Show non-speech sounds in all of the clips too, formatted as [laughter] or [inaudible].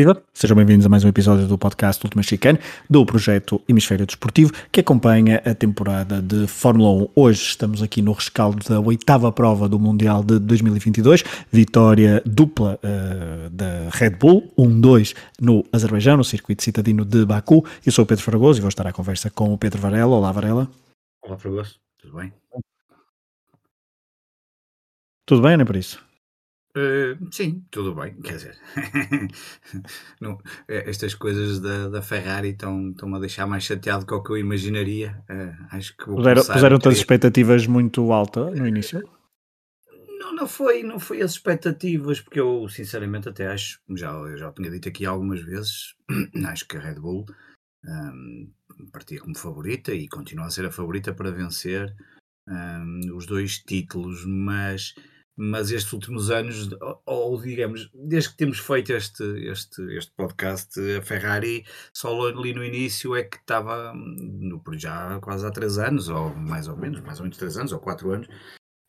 Viva! Sejam bem-vindos a mais um episódio do podcast Última Chicane, do projeto Hemisfério Desportivo, que acompanha a temporada de Fórmula 1. Hoje estamos aqui no rescaldo da oitava prova do Mundial de 2022, vitória dupla uh, da Red Bull, 1-2 no Azerbaijão, no circuito citadino de Baku. Eu sou o Pedro Fragoso e vou estar à conversa com o Pedro Varela. Olá, Varela. Olá, Fragoso. Tudo bem? Tudo bem, não é por isso? Uh, sim, tudo bem, quer dizer, [laughs] não, eh, estas coisas da, da Ferrari estão, estão a deixar mais chateado do que eu imaginaria. Uh, acho que Puseram, puseram-te as expectativas muito altas no início? Não, não foi, não foi as expectativas, porque eu sinceramente até acho, já, já tinha dito aqui algumas vezes, [clears throat] acho que a Red Bull um, partia como favorita e continua a ser a favorita para vencer um, os dois títulos, mas mas estes últimos anos, ou, digamos, desde que temos feito este, este, este podcast, a Ferrari só ali no início é que estava, no, já quase há três anos, ou mais ou menos, mais ou menos três anos, ou quatro anos,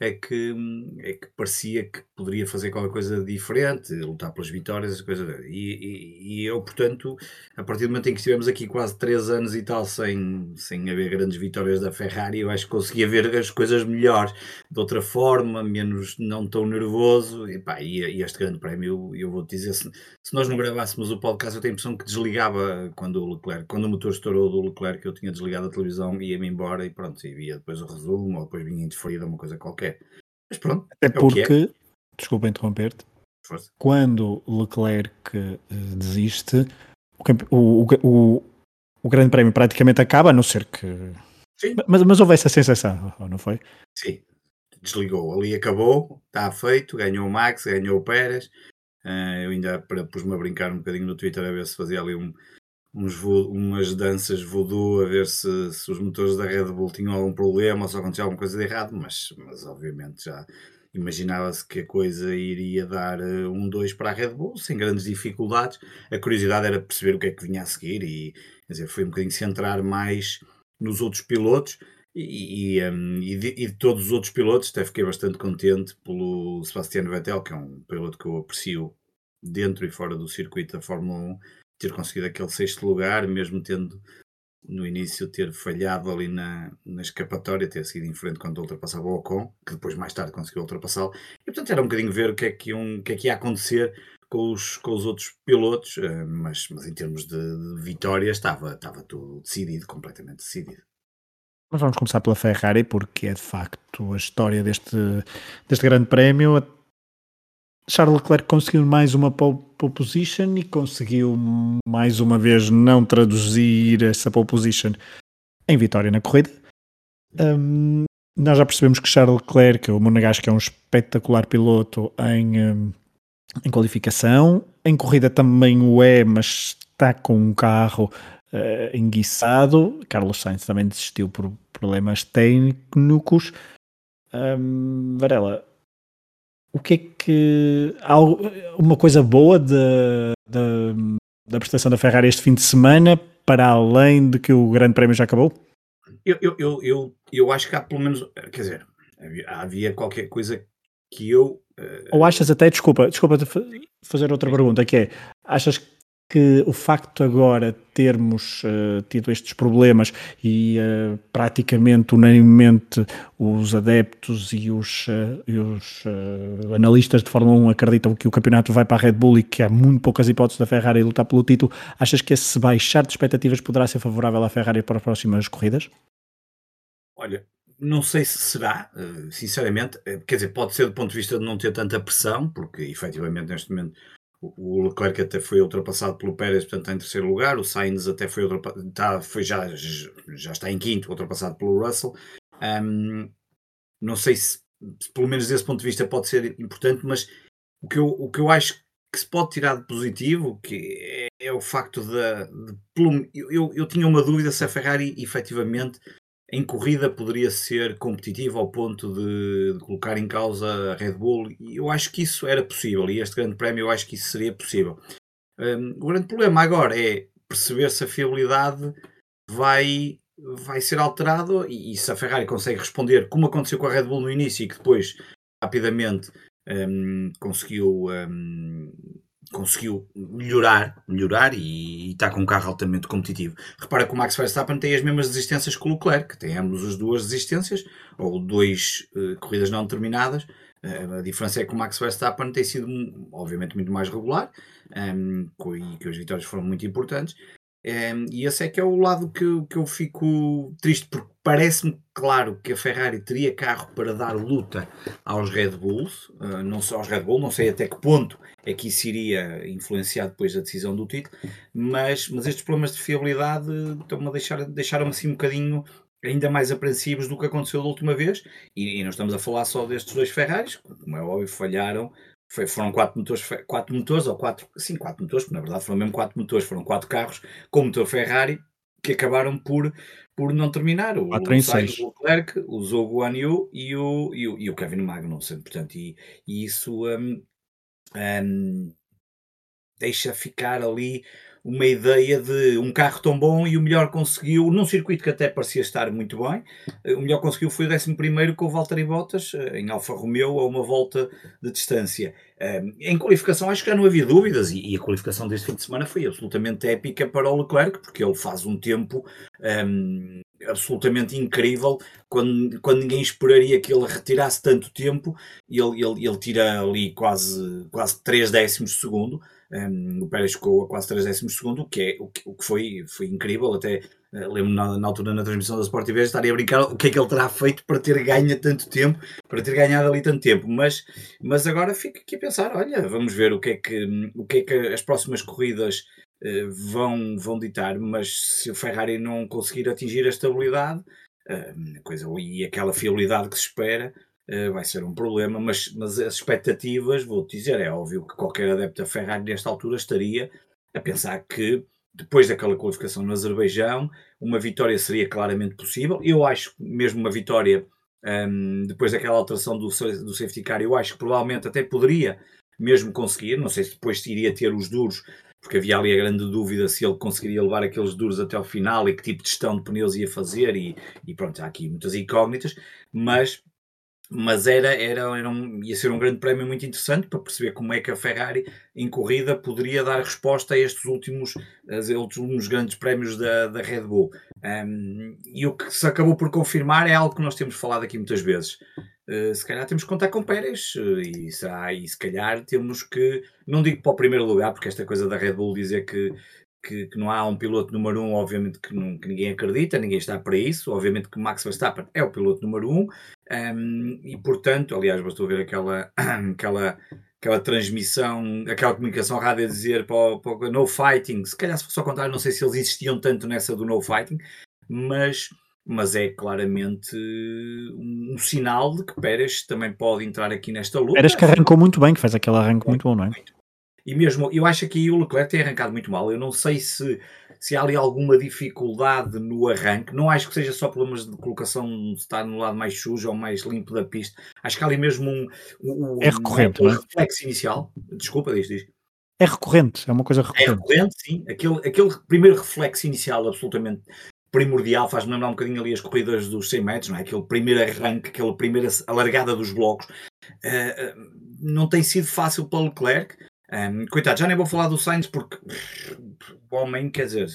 é que, é que parecia que poderia fazer qualquer coisa diferente, lutar pelas vitórias, as coisas. E, e, e, eu, portanto, a partir do momento em que estivemos aqui quase três anos e tal, sem, sem haver grandes vitórias da Ferrari, eu acho que conseguia ver as coisas melhores, de outra forma, menos não tão nervoso. E, pá, e, e este grande prémio, eu vou-te dizer, se, se nós não gravássemos o podcast, eu tenho a impressão que desligava quando o Leclerc, quando o motor estourou do Leclerc, eu tinha desligado a televisão, ia-me embora e pronto, e via depois o resumo, ou depois vinha interferida uma coisa qualquer. Mas pronto. Até é porque, é. desculpa interromper-te, quando Leclerc uh, desiste, o, o, o, o, Grande Prémio praticamente acaba, a não ser que. Sim. Mas, mas houve essa sensação, não foi? Sim, desligou. Ali acabou, está feito, ganhou o Max, ganhou o Pérez. Uh, eu ainda pus-me a brincar um bocadinho no Twitter a ver se fazia ali um, uns umas danças voodoo a ver se, se, os motores da Red Bull tinham algum problema ou se acontecia alguma coisa de errado, mas, mas obviamente já imaginava-se que a coisa iria dar uh, um 2 para a Red Bull sem grandes dificuldades. A curiosidade era perceber o que é que vinha a seguir e quer dizer, foi um bocadinho centrar mais nos outros pilotos. E, e, um, e, de, e, de, todos os outros pilotos, até fiquei bastante contente pelo Sebastian Vettel, que é um piloto que eu aprecio dentro e fora do circuito da Fórmula 1 ter conseguido aquele sexto lugar, mesmo tendo no início ter falhado ali na, na escapatória, ter sido em frente quando ultrapassava o Ocon, que depois mais tarde conseguiu ultrapassá-lo. E portanto era um bocadinho ver o que é que, um, o que, é que ia acontecer com os, com os outros pilotos, eh, mas, mas em termos de, de vitória estava, estava tudo decidido, completamente decidido. Mas vamos começar pela Ferrari, porque é de facto a história deste, deste grande prémio Charles Leclerc conseguiu mais uma pole, position e conseguiu mais uma vez não traduzir essa pole position em vitória na corrida. Um, nós já percebemos que Charles Leclerc, o Monegasco, é um espetacular piloto em, um, em qualificação. Em corrida também o é, mas está com um carro uh, enguiçado. Carlos Sainz também desistiu por problemas técnicos. Um, Varela, o que é que. Há uma coisa boa da, da prestação da Ferrari este fim de semana, para além de que o Grande Prémio já acabou? Eu, eu, eu, eu, eu acho que há pelo menos. Quer dizer, havia, havia qualquer coisa que eu. Uh... Ou achas até, desculpa, desculpa fazer outra pergunta, que é, achas que o facto agora termos uh, tido estes problemas e uh, praticamente unanimemente os adeptos e os, uh, e os analistas de Fórmula 1 acreditam que o campeonato vai para a Red Bull e que há muito poucas hipóteses da Ferrari lutar pelo título, achas que esse baixar de expectativas poderá ser favorável à Ferrari para as próximas corridas? Olha, não sei se será, sinceramente, quer dizer, pode ser do ponto de vista de não ter tanta pressão, porque efetivamente neste momento o Leclerc até foi ultrapassado pelo Pérez, portanto está em terceiro lugar. O Sainz até foi, está, foi já, já está em quinto, ultrapassado pelo Russell. Um, não sei se, pelo menos desse ponto de vista, pode ser importante, mas o que eu, o que eu acho que se pode tirar de positivo que é, é o facto de, de, eu, eu tinha uma dúvida se a Ferrari efetivamente em corrida poderia ser competitivo ao ponto de, de, colocar em causa a Red Bull e eu acho que isso era possível e este grande prémio eu acho que isso seria possível. Um, o grande problema agora é perceber se a fiabilidade vai, vai ser alterada e, e, se a Ferrari consegue responder como aconteceu com a Red Bull no início e que depois rapidamente um, conseguiu um, conseguiu melhorar, melhorar e, está com um carro altamente competitivo. Repara que o Max Verstappen tem as mesmas resistências que o Leclerc, tem ambos as duas resistências, ou duas uh, corridas não terminadas. Uh, a diferença é que o Max Verstappen tem sido, obviamente, muito mais regular um, e que as vitórias foram muito importantes, e esse é que é o lado que, que eu fico triste, porque parece-me claro que a Ferrari teria carro para dar luta aos Red Bulls, uh, não só aos Red Bull, não sei até que ponto é que isso iria influenciar depois a decisão do título, mas, mas estes problemas de fiabilidade estão-me a deixar, deixaram-me assim um bocadinho ainda mais apreensivos do que aconteceu da última vez, e, e não estamos a falar só destes dois Ferraris, como é óbvio, falharam foi, foram quatro motores, quatro motores, ou quatro, sim, quatro motores, porque na verdade foram mesmo quatro motores, foram quatro carros com motor Ferrari que acabaram por, por não terminar. O, o Leclerc, o Guan Yu e o, e o, e o Kevin Magnussen. Portanto, e, e isso um, um, deixa ficar ali uma ideia de um carro tão bom e o melhor conseguiu, num circuito que até parecia estar muito bem, eh, o melhor conseguiu foi o 11 com o Valtteri Bottas eh, em Alfa Romeo a uma volta de distância. Em qualificação acho que já não havia dúvidas e a qualificação deste fim de semana foi absolutamente épica para o Leclerc porque ele faz um tempo um, absolutamente incrível quando, quando ninguém esperaria que ele retirasse tanto tempo ele, ele, ele tira ali quase, quase 3 décimos de segundo um, o Pérez ficou a quase 3 décimos de segundo, o que, é, o que, o que foi, foi incrível. Até uh, lembro na, na, altura na transmissão da Sport TV estarem a brincar o que é que ele terá feito para ter ganho tanto tempo, para ter ganhado ali tanto tempo. Mas, mas agora fico aqui a pensar: olha, vamos ver o que é que, o que, é que as próximas corridas uh, vão, vão ditar. Mas se o Ferrari não conseguir atingir a estabilidade, uh, coisa, e aquela fiabilidade que se espera eh, vai ser um problema, mas, mas as expectativas, vou-te dizer, é óbvio que qualquer adepto da Ferrari nesta altura estaria a pensar que depois daquela qualificação no Azerbaijão, uma vitória seria claramente possível. Eu acho mesmo uma vitória um, depois daquela alteração do, do safety car, eu acho que provavelmente até poderia mesmo conseguir. Não sei se depois iria ter os duros, porque havia ali a grande dúvida se ele conseguiria levar aqueles duros até ao final e que tipo de gestão de pneus ia fazer. E, e pronto, há aqui muitas incógnitas, mas mas era, era, era um, ia ser um grande prémio muito interessante para perceber como é que a Ferrari em corrida poderia dar resposta a estes últimos, últimos grandes prémios da, da Red Bull. Um, e o que se acabou por confirmar é algo que nós temos falado aqui muitas vezes. Uh, se calhar temos que contar com Pérez uh, e, será, e se calhar temos que, não digo para o primeiro lugar, porque esta coisa da Red Bull dizer que que, que, não há um piloto número um, obviamente que, não, que, ninguém acredita, ninguém está para isso. Obviamente que Max Verstappen é o piloto número um, um e portanto, aliás, bastou ver aquela, [clears throat] aquela, aquela transmissão, aquela comunicação rádio a dizer para, para no fighting. Se calhar, se fosse ao contrário, não sei se eles existiam tanto nessa do no fighting, mas, mas é claramente um, um sinal de que Pérez também pode entrar aqui nesta luta. Pérez que arrancou muito bem, que faz aquele arranque muito bom, não é? Muito e mesmo, eu acho que o Leclerc tem arrancado muito mal. Eu não sei se, se há ali alguma dificuldade no arranque. Não acho que seja só problemas de colocação, estar no lado mais sujo ou mais limpo da pista. Acho que há ali mesmo um. um é recorrente, um, um reflexo inicial. Desculpa, diz, diz. É recorrente, é uma coisa recorrente. É recorrente, sim. Aquele, aquele primeiro reflexo inicial absolutamente primordial, faz-me lembrar um bocadinho ali as corridas dos 100 metros, não é? Aquele primeiro arranque, aquela primeira alargada dos blocos. Uh, não tem sido fácil para o Leclerc. Um, coitado, já nem vou falar do Sainz porque o homem, quer dizer,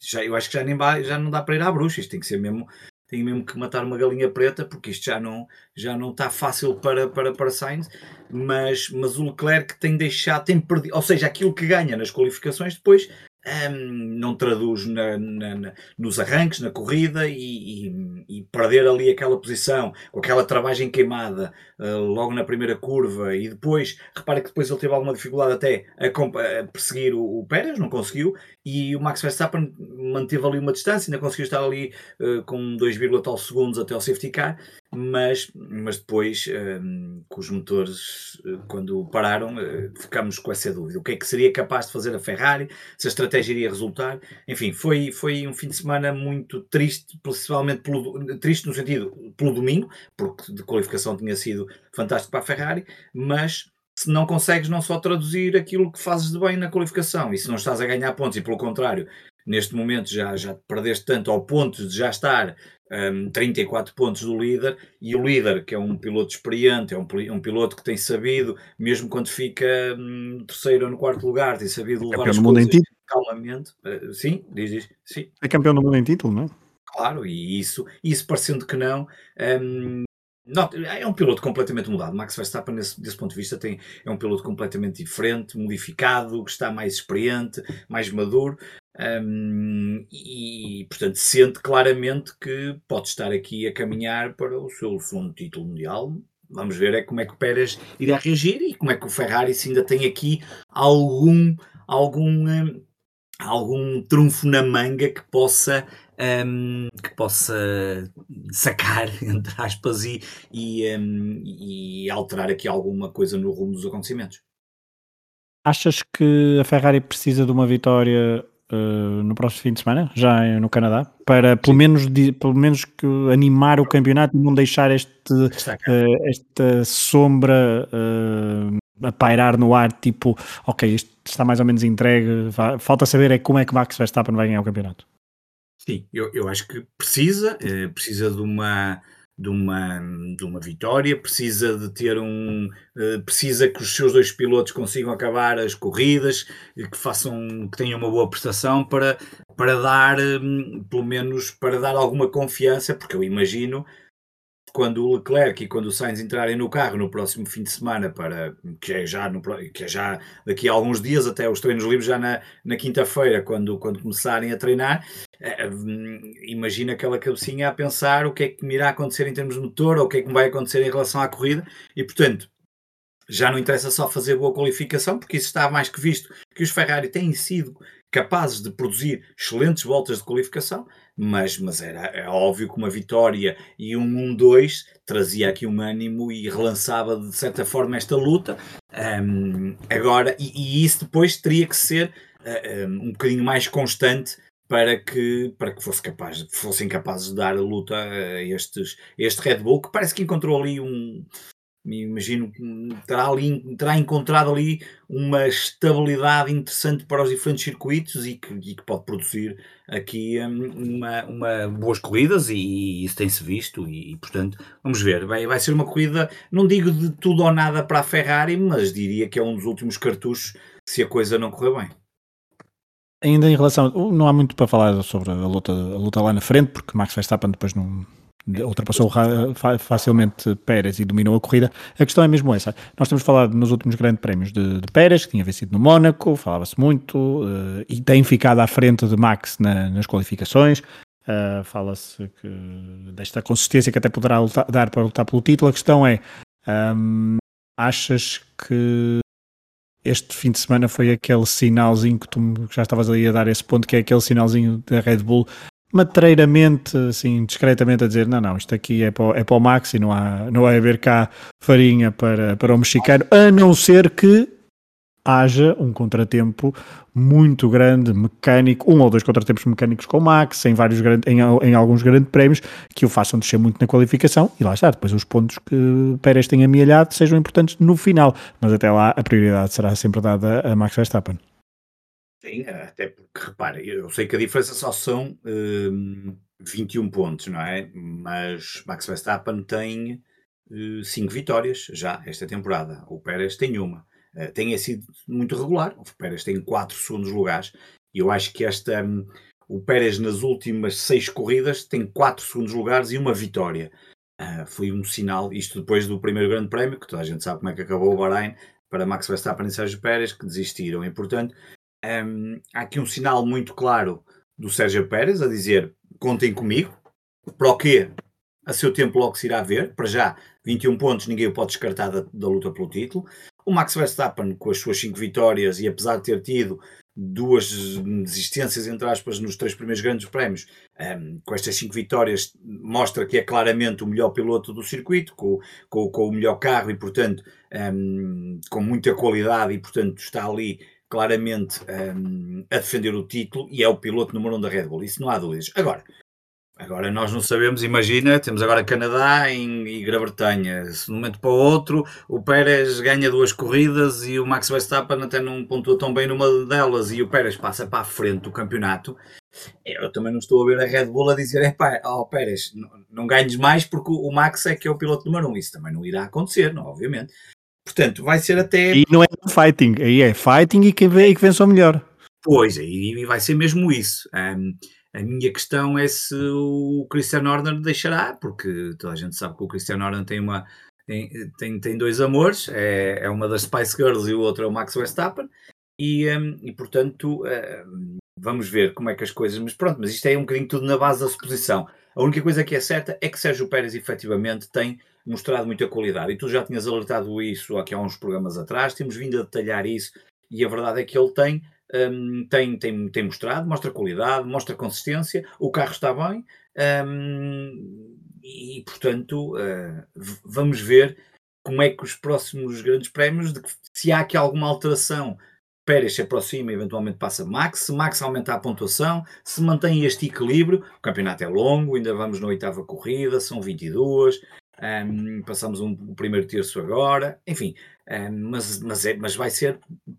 já, eu acho que já, nem vai, já não dá para ir à bruxa, isto tem que ser mesmo, tem mesmo que matar uma galinha preta porque isto já não, já não está fácil para, para, para Sainz, mas, mas o Leclerc tem deixado, tem perdido, ou seja, aquilo que ganha nas qualificações depois um, não traduz na, na, na, nos arranques, na corrida e, e, e, perder ali aquela posição, com aquela travagem queimada uh, logo na primeira curva e depois, repara que depois ele teve alguma dificuldade até a, a perseguir o, o, Pérez, não conseguiu, e o Max Verstappen manteve ali uma distância, ainda conseguiu estar ali uh, com 2, tal segundos até ao safety car, mas, mas depois, um, com os motores, eh, quando pararam, uh, ficámos com essa dúvida. O que é que seria capaz de fazer a Ferrari? Se a estratégia iria resultar? Enfim, foi, foi um fim de semana muito triste, principalmente pelo, triste no sentido pelo domingo, porque de qualificação tinha sido fantástico para a Ferrari, mas se não consegues não só traduzir aquilo que fazes de bem na qualificação e se não estás a ganhar pontos e pelo contrário neste momento já, já perdeste tanto ao ponto de já estar um, 34 pontos do líder, e o líder, que é um piloto experiente, é um, um piloto que tem sabido, mesmo quando fica no terceiro ou no quarto lugar, tem sabido levar as coisas calmamente. Uh, sim, diz, diz, sim. É campeão do mundo em título, não é? Claro, e isso, isso parecendo que não, um, não, é um piloto completamente mudado. Max Verstappen, nesse, desse ponto de vista, tem, é um piloto completamente diferente, modificado, que está mais experiente, mais maduro. Um, e, portanto, sente claramente que pode estar aqui a caminhar para o seu segundo título mundial. Vamos ver é como é que o Pérez irá reagir e como é que o Ferrari se ainda tem aqui algum, algum, algum trunfo na manga que possa um, que possa sacar, [laughs] entre aspas, e, e, um, e, alterar aqui alguma coisa no rumo dos acontecimentos. Achas que a Ferrari precisa de uma vitória uh, no próximo fim de semana, já no Canadá, para pelo menos, pelo menos que animar o campeonato e não deixar este, uh, esta sombra uh, a pairar no ar, tipo, ok, isto está mais ou menos entregue, falta saber é como é que Max Verstappen vai ganhar o campeonato. Sim, eu, eu acho que precisa, precisa de uma de uma, de uma vitória, precisa de ter um. Uh, precisa que os seus dois pilotos consigam acabar as corridas, que façam, que tenham uma boa prestação para, para dar, um, pelo menos, para dar alguma confiança, porque eu imagino quando o Leclerc e quando o Sainz entrarem no carro no próximo fim de semana, para, que, é já no, que é já daqui a alguns dias, até os treinos livres, já na, na quinta-feira, quando, quando começarem a treinar, é, imagina aquela cabecinha a pensar o que é que me irá acontecer em termos de motor, ou o que é que me vai acontecer em relação à corrida, e portanto, já não interessa só fazer boa qualificação, porque isso está mais que visto que os Ferrari têm sido capazes de produzir excelentes voltas de qualificação, mas, mas era é óbvio que uma vitória e um 1-2 trazia aqui um ânimo e relançava de certa forma esta luta. Um, agora, e, e, isso depois teria que ser uh, um, bocadinho mais constante para que, para que fosse capaz, fossem capazes de dar a luta a estes, este Red Bull, que parece que encontrou ali um, me imagino que terá, ali, terá encontrado ali uma estabilidade interessante para os diferentes circuitos e que, e que pode produzir aqui hum, uma, uma boas corridas e, e isso tem-se visto e, portanto vamos ver, vai, vai ser uma corrida, não digo de tudo ou nada para a Ferrari, mas diria que é um dos últimos cartuchos se a coisa não correr bem. Ainda em relação, não há muito para falar sobre a luta, a luta lá na frente, porque Max Verstappen depois não, ultrapassou facilmente Pérez e dominou a corrida. A questão é mesmo essa. Nós temos falado nos últimos grandes prémios de, de Pérez, que tinha vencido no Mónaco, falava-se muito, uh, e tem ficado à frente de Max na, nas qualificações. Uh, Fala-se desta consistência que até poderá lutar, dar para lutar pelo título. A questão é: um, achas que este fim de semana foi aquele sinalzinho que tu já estavas ali a dar esse ponto, que é aquele sinalzinho da Red Bull matreiramente, assim, discretamente a dizer, não, não, isto aqui é para, o, é para o Max e não, há, não vai haver cá farinha para, para o mexicano, a não ser que haja um contratempo muito grande, mecânico, um ou dois contratempos mecânicos com o Max, em, vários grande, em, em alguns grandes prémios, que o façam descer muito na qualificação, e lá está, depois os pontos que Pérez tem amealhado sejam importantes no final, mas até lá a prioridade será sempre dada a Max Verstappen. Sim, até porque, repara, eu sei que a diferença só são hum, 21 pontos, não é? Mas Max Verstappen tem 5 uh, vitórias já esta temporada. O Pérez tem uma. Uh, tem sido muito regular. O Pérez tem 4 segundos lugares. E eu acho que esta. Um, o Pérez nas últimas 6 corridas tem 4 segundos lugares e uma vitória. Uh, foi um sinal, isto depois do primeiro grande prémio, que toda a gente sabe como é que acabou o Bahrein, para Max Verstappen e Sérgio Pérez, que desistiram. E, portanto, um, há aqui um sinal muito claro do Sérgio Pérez a dizer contem comigo, para o quê? A seu tempo logo se irá ver, para já 21 pontos ninguém o pode descartar da, da luta pelo título. O Max Verstappen com as suas 5 vitórias e apesar de ter tido duas desistências, entre aspas, nos três primeiros grandes prémios, um, com estas cinco vitórias, mostra que é claramente o melhor piloto do circuito, com, com, com o melhor carro e, portanto, um, com muita qualidade e, portanto, está ali claramente um, a defender o título e é o piloto número um da Red Bull, isso não há dúvidas. Agora, Agora nós não sabemos, imagina, temos agora Canadá e Grã-Bretanha. Se de um momento para o outro o Pérez ganha duas corridas e o Max Verstappen até não pontua tão bem numa delas e o Pérez passa para a frente do campeonato, eu também não estou a ver a Red Bull a dizer, é ó Pérez, não, não ganhes mais porque o Max é que é o piloto número um. Isso também não irá acontecer, não, obviamente. Portanto, vai ser até... E não é fighting, aí é fighting e quem, vê, e que vence o melhor. Pois, aí vai ser mesmo isso. Um, a minha questão é se o Christian Horner deixará, porque toda a gente sabe que o Christian Horner tem uma tem, tem, tem dois amores, é, é uma das Spice Girls e o outro é o Max Verstappen, e, um, e portanto um, vamos ver como é que as coisas, mas pronto, mas isto é um bocadinho tudo na base da suposição. A única coisa que é certa é que Sérgio Pérez efetivamente tem mostrado muita qualidade, e tu já tinhas alertado isso aqui há uns programas atrás, temos vindo a detalhar isso, e a verdade é que ele tem um, tem, tem, tem mostrado, mostra qualidade, mostra consistência, o carro está bem um, e, portanto, uh, vamos ver como é que os próximos grandes prémios, de que, se há aqui alguma alteração, Pérez se aproxima e eventualmente passa Max, se Max aumentar a pontuação, se mantém este equilíbrio, o campeonato é longo, ainda vamos na oitava corrida, são 22, um, passamos um, o primeiro terço agora, enfim, um, mas, mas, é, mas vai ser,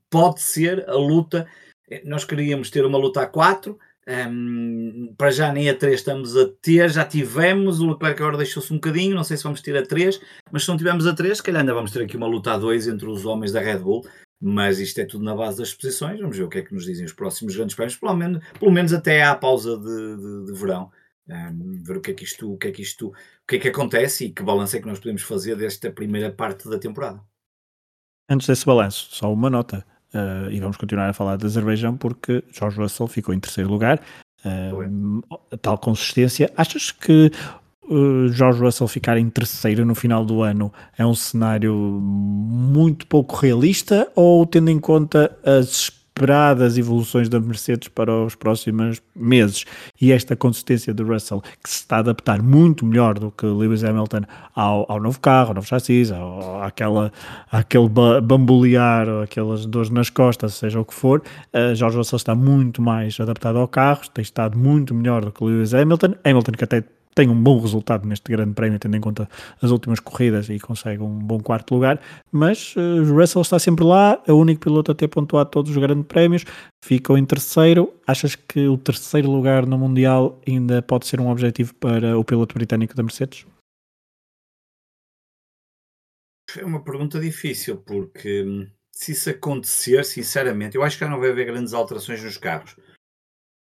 pode ser a luta. Eh, nós queríamos ter uma luta a 4, um, para já nem a 3 estamos a ter, já tivemos. O Leclerc agora deixou-se um bocadinho, não sei se vamos ter a 3, mas se não tivermos a 3, se calhar ainda vamos ter aqui uma luta a 2 entre os homens da Red Bull. Mas isto é tudo na base das posições. Vamos ver o que é que nos dizem os próximos grandes prémios, pelo menos, pelo menos até à pausa de, de, de verão um, ver o que é que isto, o que é que isto, o que é que acontece e que balanço é que nós podemos fazer desta primeira parte da temporada. Antes desse balanço, só uma nota, uh, e vamos continuar a falar de Azerbaijão porque George Russell ficou em terceiro lugar, uh, tal consistência. Achas que uh, George Russell ficar em terceiro no final do ano é um cenário muito pouco realista ou tendo em conta as esperadas evoluções da Mercedes para os próximos meses? E esta consistência do Russell que se está a adaptar muito melhor do que Lewis Hamilton ao, ao novo carro, ao novo chassis, ao, àquela, àquele bambolear, aquelas dores nas costas, seja o que for, uh, George Russell está muito mais adaptado ao carro, tem estado muito melhor do que Lewis Hamilton, Hamilton que até tem um bom resultado neste grande prémio, tendo em conta as últimas corridas e consegue um bom quarto lugar, mas uh, Russell está sempre lá, é o único piloto a ter pontuado todos os grandes prémios, ficou em terceiro. Achas que o terceiro lugar no Mundial ainda pode ser um objetivo para o piloto britânico da Mercedes? É uma pergunta difícil, porque hum, se isso acontecer, sinceramente, eu acho que já não vai haver grandes alterações nos carros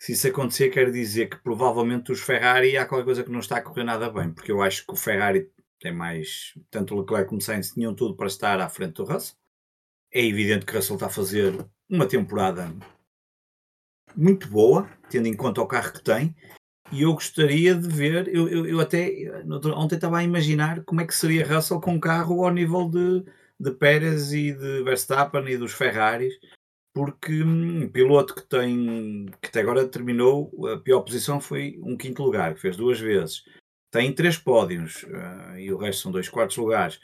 se isso acontecer, quer dizer que provavelmente os Ferrari há qualquer coisa que não está a correr nada bem, porque eu acho que o Ferrari tem mais. Tanto o Leclerc como o Sainz tinham tudo para estar à frente do Russell. É evidente que o Russell está a fazer uma temporada muito boa, tendo em conta o carro que tem, e eu gostaria de ver. Eu, eu, eu até ontem estava a imaginar como é que seria Russell com um carro ao nível de, de Pérez e de Verstappen e dos Ferraris porque um piloto que tem que até agora terminou a pior posição foi um quinto lugar, que fez duas vezes. Tem três pódios uh, e o resto são dois quartos lugares.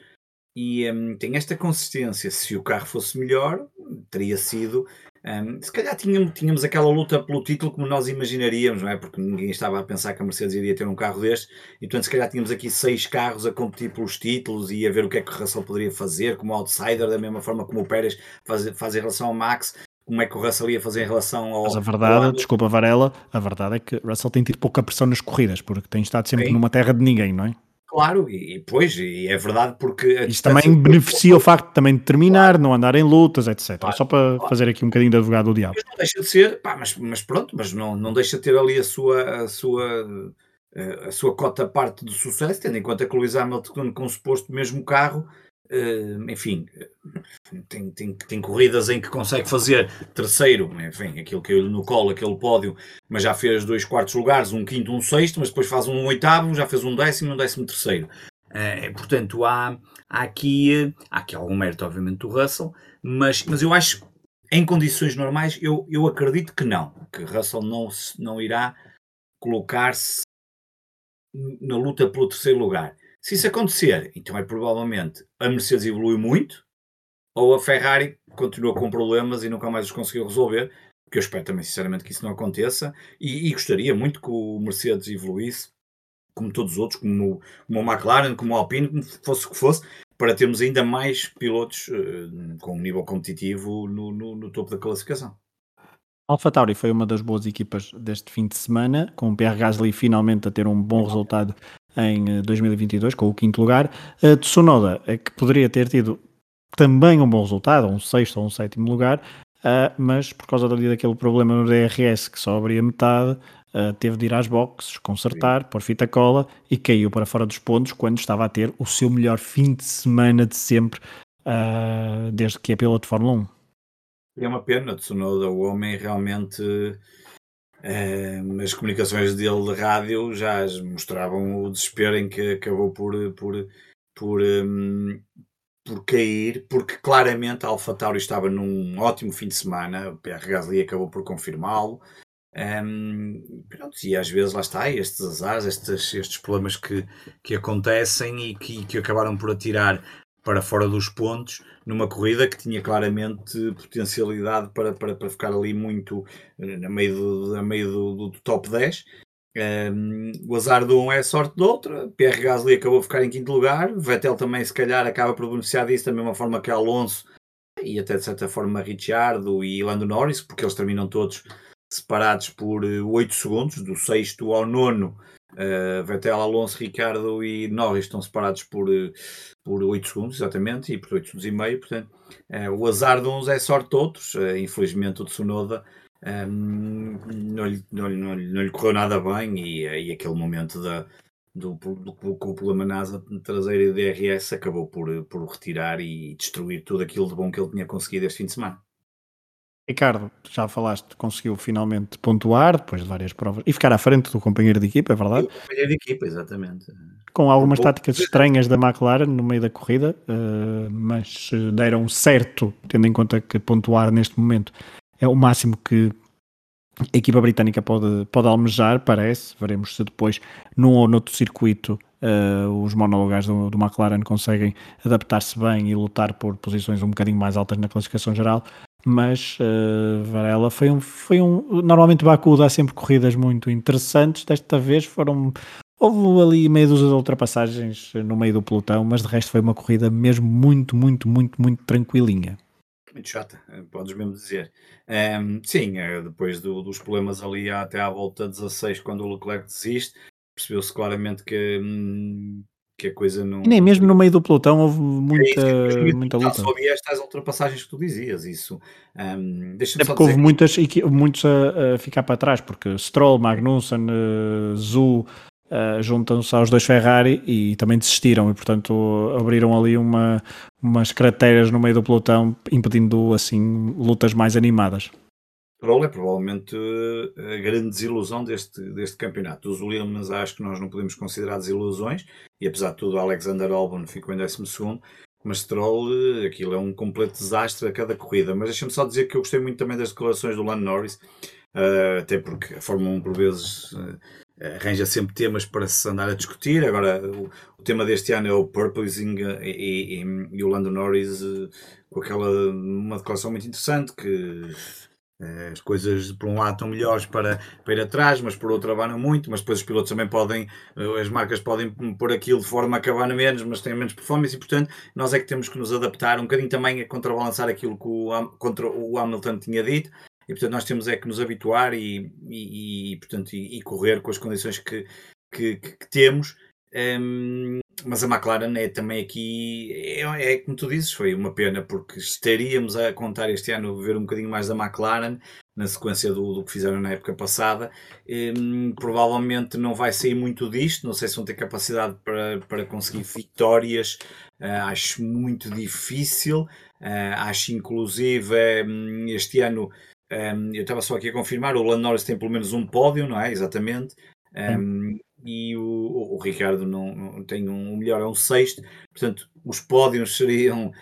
E um, tem esta consistência. Se o carro fosse melhor, teria sido um, se calhar tínhamos, tínhamos aquela luta pelo título como nós imaginaríamos, não é? Porque ninguém estava a pensar que a Mercedes iria ter um carro deste, e portanto, se calhar tínhamos aqui seis carros a competir pelos títulos e a ver o que é que o Russell poderia fazer como outsider, da mesma forma como o Pérez faz, faz em relação ao Max. Como é que o Russell ia fazer em relação ao. Mas a verdade, ao... desculpa Varela, a verdade é que Russell tem tido pouca pressão nas corridas, porque tem estado sempre Sim. numa terra de ninguém, não é? Claro, e, pois, e é verdade porque... Isso também beneficia o facto de também de terminar, claro. não andar em lutas, etc. Claro, Só para claro. fazer aqui um bocadinho de advogado do diabo. Mas não deixa de ser, pá, mas, mas pronto, mas não, não deixa de ter ali a sua, a sua, a sua cota parte do sucesso, tendo em conta que o Luís Hamilton com o suposto mesmo carro, Uh, enfim, tem, tem, tem corridas em que consegue fazer terceiro, enfim, aquilo que no colo, aquele pódio, mas já fez dois quartos lugares, um quinto, um sexto, mas depois faz um oitavo, já fez um décimo e um décimo terceiro. Uh, portanto, há, há, aqui, há aqui algum mérito, obviamente, do Russell, mas, mas eu acho em condições normais, eu, eu acredito que não, que Russell não, não irá colocar-se na luta pelo terceiro lugar. Se isso acontecer, então é provavelmente a Mercedes evoluiu muito ou a Ferrari continua com problemas e nunca mais os conseguiu resolver. porque eu espero também sinceramente que isso não aconteça, e, e gostaria muito que o Mercedes evoluísse, como todos os outros, como, como o McLaren, como o Alpine, como fosse o que fosse, para termos ainda mais pilotos uh, com um nível competitivo no, no, no topo da classificação. Alpha Tauri foi uma das boas equipas deste fim de semana, com o Pierre Gasly finalmente a ter um bom resultado em 2022, eh, com o quinto lugar. A Tsunoda, é que poderia ter tido também um bom resultado, um sexto ou um sétimo lugar, uh, mas por causa dali daquele problema no DRS que só abria metade, uh, teve de ir às boxes, consertar, pôr fita cola e caiu para fora dos pontos quando estava a ter o seu melhor fim de semana de sempre, uh, desde que é piloto de Fórmula 1. É uma pena, Tsunoda, o homem realmente. Uh, as comunicações dele de rádio já mostravam o desespero em que acabou por, por, por, um, por cair, porque claramente a Alfa Tauri estava num ótimo fim de semana, o PR Gasly acabou por confirmá-lo. Um, pronto, e às vezes lá está, estes azares, estes, estes problemas que, que acontecem e que, que acabaram por atirar para fora dos pontos numa corrida que tinha claramente potencialidade para, para, para ficar ali muito eh, a meio do, a meio do, do top 10. Um, o azar de um é a sorte do outro. Pierre Gasly acabou a ficar em quinto lugar. Vettel também, se calhar, acaba por beneficiar disso da mesma forma que Alonso e até de certa forma Ricciardo e Lando Norris, porque eles terminam todos separados por 8 eh, segundos, do sexto ao nono Uh, Vettel, Alonso, Ricardo e Norris estão separados por, eh, por 8 segundos, exatamente, e por 8 segundos e meio. Portanto, uh, o azar de uns é sorte de outros. Uh, infelizmente, o Tsunoda um, não, lhe, não, não, não, lhe correu nada bem. E, e aquele momento da, do, do, com o problema na asa traseira e DRS acabou por, por retirar e destruir tudo aquilo de bom que ele tinha conseguido este fim de semana. Ricardo, já falaste, conseguiu finalmente pontuar depois de várias provas e ficar à frente do companheiro de equipa, é verdade? O companheiro de equipa, exatamente. Com algumas táticas estranhas da McLaren no meio da corrida, uh, mas deram certo, tendo em conta que pontuar neste momento é o máximo que a equipa britânica pode, pode almejar, parece. Veremos se depois, num ou noutro circuito, uh, os monólogos do, do McLaren conseguem adaptar-se bem e lutar por posições um bocadinho mais altas na classificação geral mas uh, Varela foi um, foi um. Normalmente Baku dá sempre corridas muito interessantes. Desta vez foram. Houve ali meio dúzia de ultrapassagens no meio do pelotão, mas de resto foi uma corrida mesmo muito, muito, muito, muito tranquilinha. Muito chata, podes mesmo dizer. Um, ehm, sim, eh, depois do, dos problemas ali até à volta 16, quando o Leclerc desiste, percebeu-se claramente que, hum, que a coisa não. E nem mesmo no meio do pelotão houve muita, é muita luta. Só havia estas ultrapassagens que tu dizias, isso. Um, é porque houve muitas, muitos a, a, ficar para trás, porque Stroll, Magnussen, uh, Zu. Uh, juntam-se aos dois Ferrari e também desistiram e portanto abriram ali uma, umas crateras no meio do pelotão impedindo assim lutas mais animadas. Stroll é provavelmente a grande desilusão deste, deste campeonato. Os Williams acho que nós não podemos considerar desilusões, e apesar de tudo, Alexander Albon ficou em 12, mas Stroll, aquilo é um completo desastre a cada corrida. Mas deixa-me só dizer que eu gostei muito também das declarações do Lando Norris, uh, até porque a Fórmula 1 por vezes arranja sempre temas para se andar a discutir. Agora, o, o tema deste ano é o purposing e, e, e o Lando Norris com aquela uma declaração muito interessante que eh, as coisas por um lado estão melhores para, para ir atrás, mas por outro abanam muito, mas depois os pilotos também podem, eh, as marcas podem pôr aquilo de forma a acabar menos, mas têm menos performance e portanto nós é que temos que nos adaptar um bocadinho também a contrabalançar aquilo que o, contra o Hamilton tinha dito e portanto nós temos é que nos habituar e, e, e portanto, e, e, correr com as condições que, que, que temos. Um, mas a McLaren é também aqui, é, é, como tu dizes, foi uma pena, porque estaríamos a contar este ano ver um bocadinho mais da McLaren na sequência do, do que fizeram na época passada. Um, provavelmente não vai sair muito disto, não sei se vão ter capacidade para, para conseguir vitórias, uh, acho muito difícil. Uh, acho inclusive um, este ano, um, eu estava só aqui a confirmar, o Lando Norris tem pelo menos um pódio, não é? Exatamente. Um, e o, o, Ricardo não, não, tem um, melhor é um sexto, portanto os pódios seriam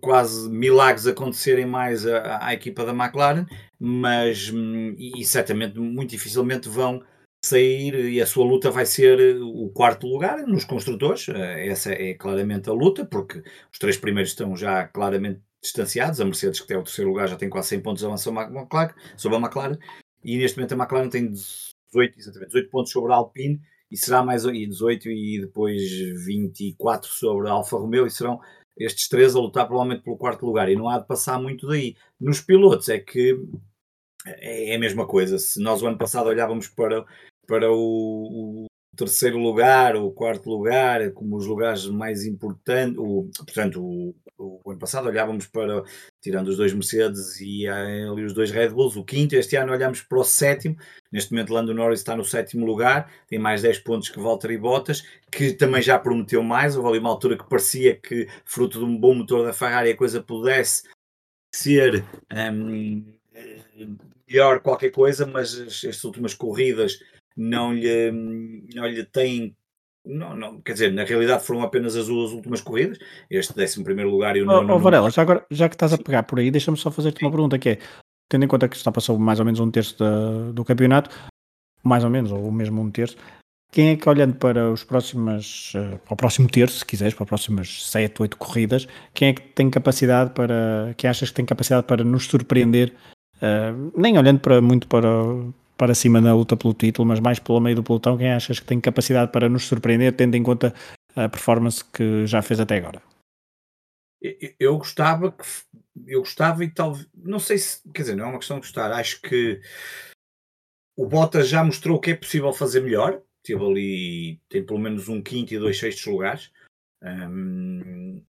quase milagres acontecerem mais à, à equipa da McLaren, mas hum, e, certamente muito dificilmente vão sair e a sua luta vai ser o quarto lugar nos construtores, uh, essa é claramente a luta, porque os três primeiros estão já claramente distanciados. A Mercedes, que tem o terceiro lugar, já tem quase 100 pontos avançou a McLaren, sobre a McLaren. E neste momento a McLaren tem 18, exatamente, 18 pontos sobre a Alpine e será mais e 18 e depois 24 sobre a Alfa Romeo e serão estes três a lutar provavelmente pelo quarto lugar e não há de passar muito daí. Nos pilotos é que é, é a mesma coisa. Se nós o ano passado olhávamos para, para o, o terceiro lugar, o quarto lugar, como os lugares mais importantes, o, portanto, o, o, ano passado olhávamos para, tirando os dois Mercedes e ali os dois Red Bulls, o quinto, este ano olhamos para o sétimo, neste momento Lando Norris está no sétimo lugar, tem mais 10 pontos que Valtteri Bottas, que também já prometeu mais, houve ali uma altura que parecia que, fruto de um bom motor da Ferrari, a coisa pudesse ser um, melhor qualquer coisa, mas estas últimas corridas não lhe, não lhe têm não, não, quer dizer, na realidade foram apenas as duas últimas corridas, este 11 lugar e o nono. Oh, oh, Varela, já, agora, já que estás a pegar por aí, deixa-me só fazer-te uma pergunta: que é, tendo em conta que está passou mais ou menos um terço da, do campeonato, mais ou menos, ou mesmo um terço, quem é que olhando para os próximos, uh, para o próximo terço, se quiseres, para as próximas 7, 8 corridas, quem é que tem capacidade para, quem achas que tem capacidade para nos surpreender, uh, nem olhando para, muito para, para cima na luta pelo título, mas mais pelo meio do pelotão, quem achas que tem capacidade para nos surpreender, tendo em conta a performance que já fez até agora? Eu gostava que eu gostava e talvez não sei se quer dizer, não é uma questão de gostar, acho que o Bottas já mostrou que é possível fazer melhor, teve ali, tem pelo menos um quinto e dois sextos lugares. Um,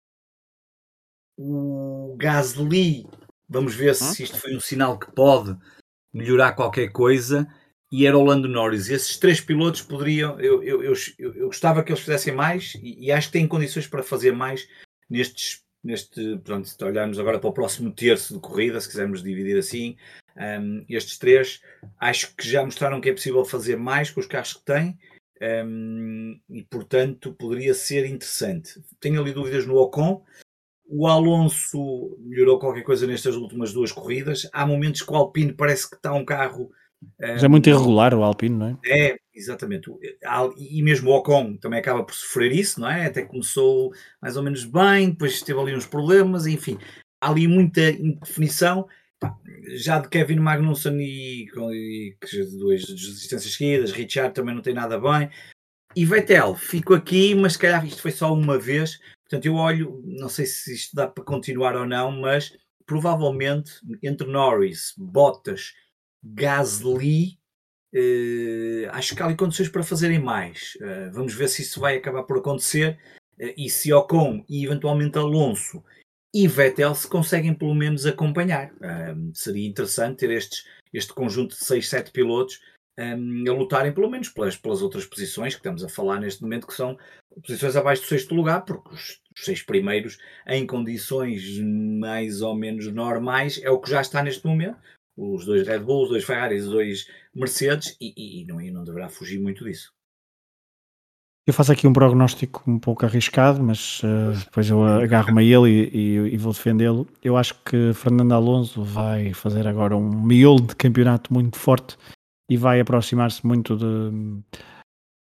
o Gasly, vamos ver se isto foi um sinal que pode melhorar qualquer coisa e era o Lando Norris. Esses três pilotos poderiam, eu, eu, eu, eu, gostava que eles fizessem mais e, e, acho que têm condições para fazer mais nestes, neste, pronto, se olharmos agora para o próximo terço de corrida, se quisermos dividir assim, um, estes três acho que já mostraram que é possível fazer mais com os carros que têm. Um, e portanto poderia ser interessante. Tenho ali dúvidas no Ocon, o Alonso melhorou qualquer coisa nestas últimas duas corridas. Há momentos que o Alpine parece que está um carro. Mas é muito irregular o Alpine, não é? É, exatamente. E mesmo o Ocon também acaba por sofrer isso, não é? Até começou mais ou menos bem, depois teve ali uns problemas, enfim. Há ali muita indefinição. Já de Kevin Magnussen e, e duas distâncias seguidas, Richard também não tem nada bem. E Vettel, fico aqui, mas se calhar isto foi só uma vez. Portanto, eu olho, não sei se isto dá para continuar ou não, mas provavelmente entre Norris, Bottas, Gasly, eh, acho que há ali condições para fazerem mais. Eh, vamos ver se isso vai acabar por acontecer eh, e se Ocon e eventualmente Alonso e Vettel se conseguem pelo menos acompanhar. Eh, seria interessante ter estes, este conjunto de 6, 7 pilotos um, a lutarem pelo menos pelas, pelas outras posições que estamos a falar neste momento, que são posições abaixo do sexto lugar, porque os, os, seis primeiros, em condições mais ou menos normais, é o que já está neste momento. Os dois Red Bulls, os dois Ferraris, os dois Mercedes, e, e, e não, e não deverá fugir muito disso. Eu faço aqui um prognóstico um pouco arriscado, mas uh, depois eu agarro-me a ele e, e, e vou defendê-lo. Eu acho que Fernando Alonso vai fazer agora um miolo de campeonato muito forte e vai aproximar-se muito de,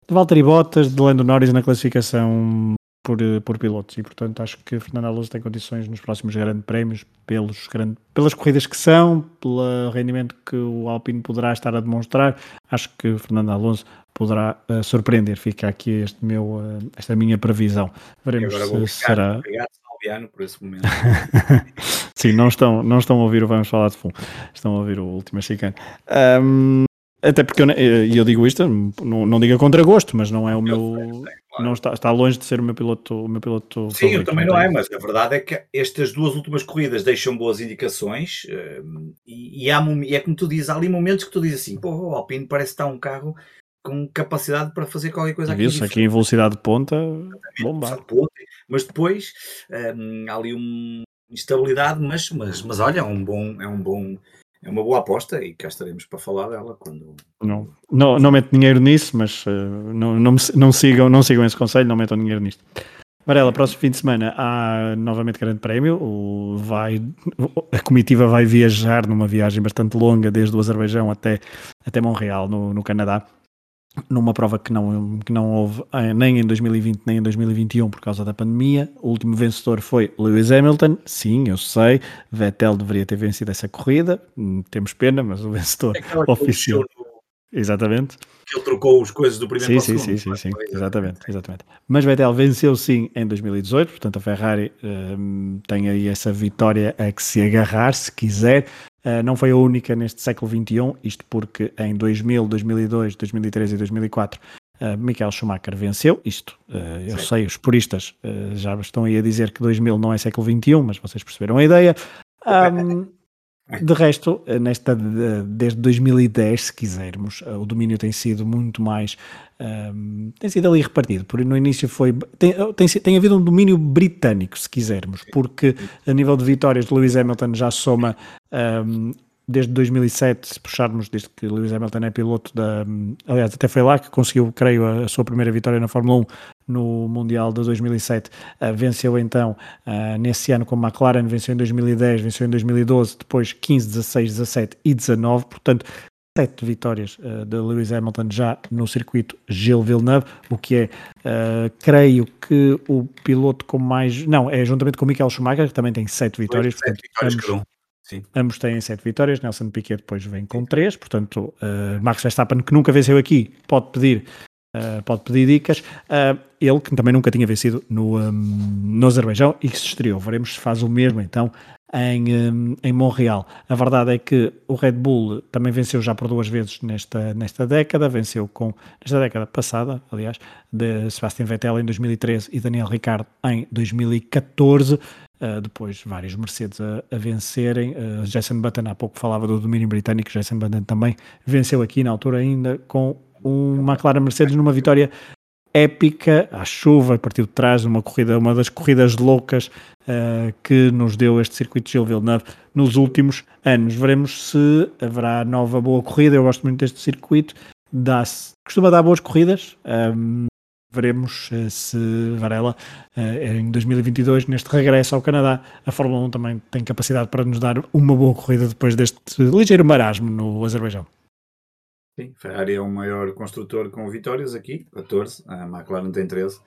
de Valtteri Bottas, de Lando Norris na classificação por, por pilotos. E portanto acho que Fernando Alonso tem condições nos próximos grandes prémios pelos grande, pelas corridas que são, pelo rendimento que o Alpine poderá estar a demonstrar, acho que Fernando Alonso poderá uh, surpreender, fica aqui este meu, uh, esta minha previsão. Veremos se será. obrigado Salviano por esse momento. [laughs] Sim, não estão, não estão a ouvir o Vamos Falar de Full estão a ouvir o Última Chicane. Um, até porque eu, e eu digo isto, não, não diga contra gosto, mas não é o meu. Sei, sei, claro. não está, está longe de ser o meu piloto. O meu piloto Sim, favorito, eu também não é, mas a verdade é que estas duas últimas corridas deixam boas indicações uh, e, e, há, e é como tu dizes, há ali momentos que tu dizes assim: pô, o Alpine parece estar um carro com capacidade para fazer qualquer coisa aqui. Isso, aqui em velocidade de ponta, bomba. Mas depois um, há ali uma instabilidade, mas, mas, mas olha, é um bom. É um bom é uma boa aposta e cá estaremos para falar dela quando. Não, não, não meto dinheiro nisso, mas uh, não, não, não, sigam, não sigam esse conselho, não metam dinheiro nisto. Varela, próximo fim de semana há novamente grande prémio. O vai, a comitiva vai viajar numa viagem bastante longa, desde o Azerbaijão até, até Montreal, no, no Canadá. Numa prova que não, que não houve eh, nem em 2020 nem em 2021 por causa da pandemia. O último vencedor foi Lewis Hamilton. Sim, eu sei, Vettel deveria ter vencido essa corrida. Hum, temos pena, mas o vencedor é oficial. Exatamente. Que ele trocou as coisas do primeiro sim, para o sim, segundo. Sim, sim, sim, exatamente, exatamente. Mas Vettel venceu sim em 2018, portanto a Ferrari um, tem aí essa vitória a que se agarrar, se quiser. Uh, não foi a única neste século XXI, isto porque em 2000, 2002, 2003 e 2004 uh, Michael Schumacher venceu. Isto, uh, eu sei, os puristas já estão aí a dizer que 2000 não é século XXI, mas vocês perceberam a ideia. Um, de resto, nesta, desde 2010, se quisermos, o domínio tem sido muito mais. Um, tem sido ali repartido. Por, no início foi. Tem, tem, tem havido um domínio britânico, se quisermos, porque a nível de vitórias, Lewis Hamilton já soma um, desde 2007, se puxarmos, desde que Lewis Hamilton é piloto da. Aliás, até foi lá que conseguiu, creio, a, sua primeira vitória na Fórmula 1 no Mundial de 2007. Uh, venceu então uh, nesse ano com a McLaren, venceu em 2010, venceu em 2012, depois 15, 16, 17 e 19. Portanto, sete vitórias uh, de Lewis Hamilton já no circuito Gilles Villeneuve, o que é, uh, creio que o piloto com mais. Não, é juntamente com o Michael Schumacher, que também tem sete vitórias. Sete vitórias ambos, Sim. Ambos têm sete vitórias, Nelson Piquet depois vem com três, portanto, uh, Max Verstappen, que nunca venceu aqui, pode pedir, uh, pode pedir dicas. Uh, ele, que também nunca tinha vencido no, um, no Azerbaijão e que se estreou. Veremos se faz o mesmo então em, um, em Montreal. A verdade é que o Red Bull também venceu já por duas vezes nesta, nesta década, venceu com, nesta década passada, aliás, de Sebastian Vettel em 2013 e Daniel Ricciardo em 2014. Uh, depois vários Mercedes a, a vencerem. Uh, Jason Button, há pouco falava do domínio britânico, Jason Button também venceu aqui na altura ainda com um McLaren Mercedes numa vitória épica, à chuva, a partir de trás, uma corrida, uma das corridas loucas uh, que nos deu este circuito de Gilles Villeneuve nos últimos anos. Veremos se haverá nova boa corrida. Eu gosto muito deste circuito. Dá costuma dar boas corridas. Um, veremos uh, se Varela uh, em 2022 neste regresso ao Canadá a Fórmula 1 também tem capacidade para nos dar uma boa corrida depois deste ligeiro marasmo no Azerbaijão Sim, Ferrari é o maior construtor com vitórias aqui 14, a McLaren tem 13 uh,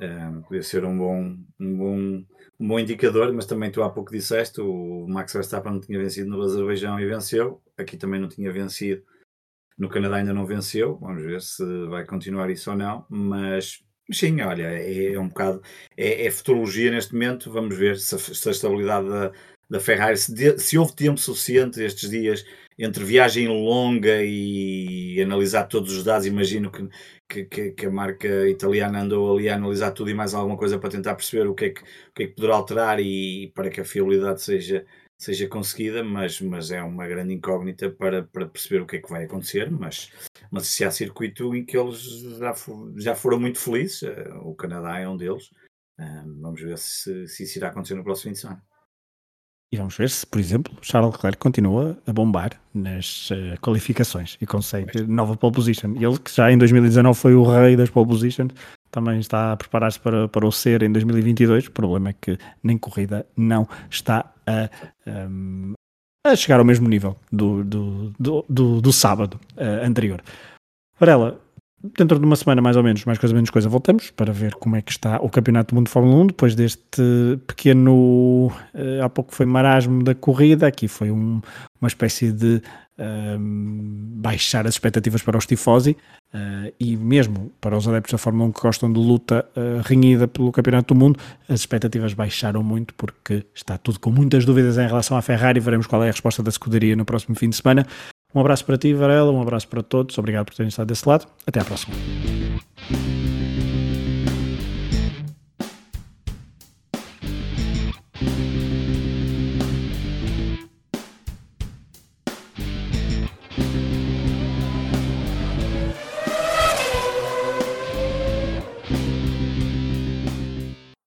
eh, podia ser um bom, um bom um bom indicador, mas também tu há pouco disseste o Max Verstappen não tinha vencido no Azerbaijão e venceu, aqui também não tinha vencido no Canadá ainda não venceu, vamos ver se vai continuar isso ou não, mas sim, olha, é, é um bocado, é, é, futurologia neste momento, vamos ver se, se a estabilidade da, da Ferrari, se, de, se houve tempo suficiente estes dias entre viagem longa e analisar todos os dados, imagino que, que, que, a marca italiana andou ali a analisar tudo e mais alguma coisa para tentar perceber o que é que, o que, é que poderá alterar e para que a fiabilidade seja seja conseguida, mas, mas é uma grande incógnita para, para perceber o que é que vai acontecer. Mas, mas se há circuito em que eles já, já foram muito felizes, uh, o Canadá é um deles. Uh, vamos ver se, se isso irá acontecer no próximo fim de semana. E vamos ver se, por exemplo, Charles Leclerc continua a bombar nas uh, qualificações e consegue nova pole position. Ele que já em 2019 foi o rei das pole positions, também está a preparar-se para, para o ser em 2022. O problema é que nem corrida não está a, um, a chegar ao mesmo nível do, do, do, do, do sábado uh, anterior. Varela, dentro de uma semana mais ou menos, mais coisa menos coisa, voltamos para ver como é que está o Campeonato do Mundo de Fórmula 1, depois deste pequeno, uh, há pouco foi marasmo da corrida, aqui foi um, uma espécie de um, baixar as expectativas para os tifosi uh, e mesmo para os adeptos da Fórmula 1 que gostam de luta uh, renhida pelo Campeonato do Mundo, as expectativas baixaram muito porque está tudo com muitas dúvidas em relação à Ferrari. Veremos qual é a resposta da escuderia no próximo fim de semana. Um abraço para ti, Varela, um abraço para todos, obrigado por terem estado desse lado. Até à próxima.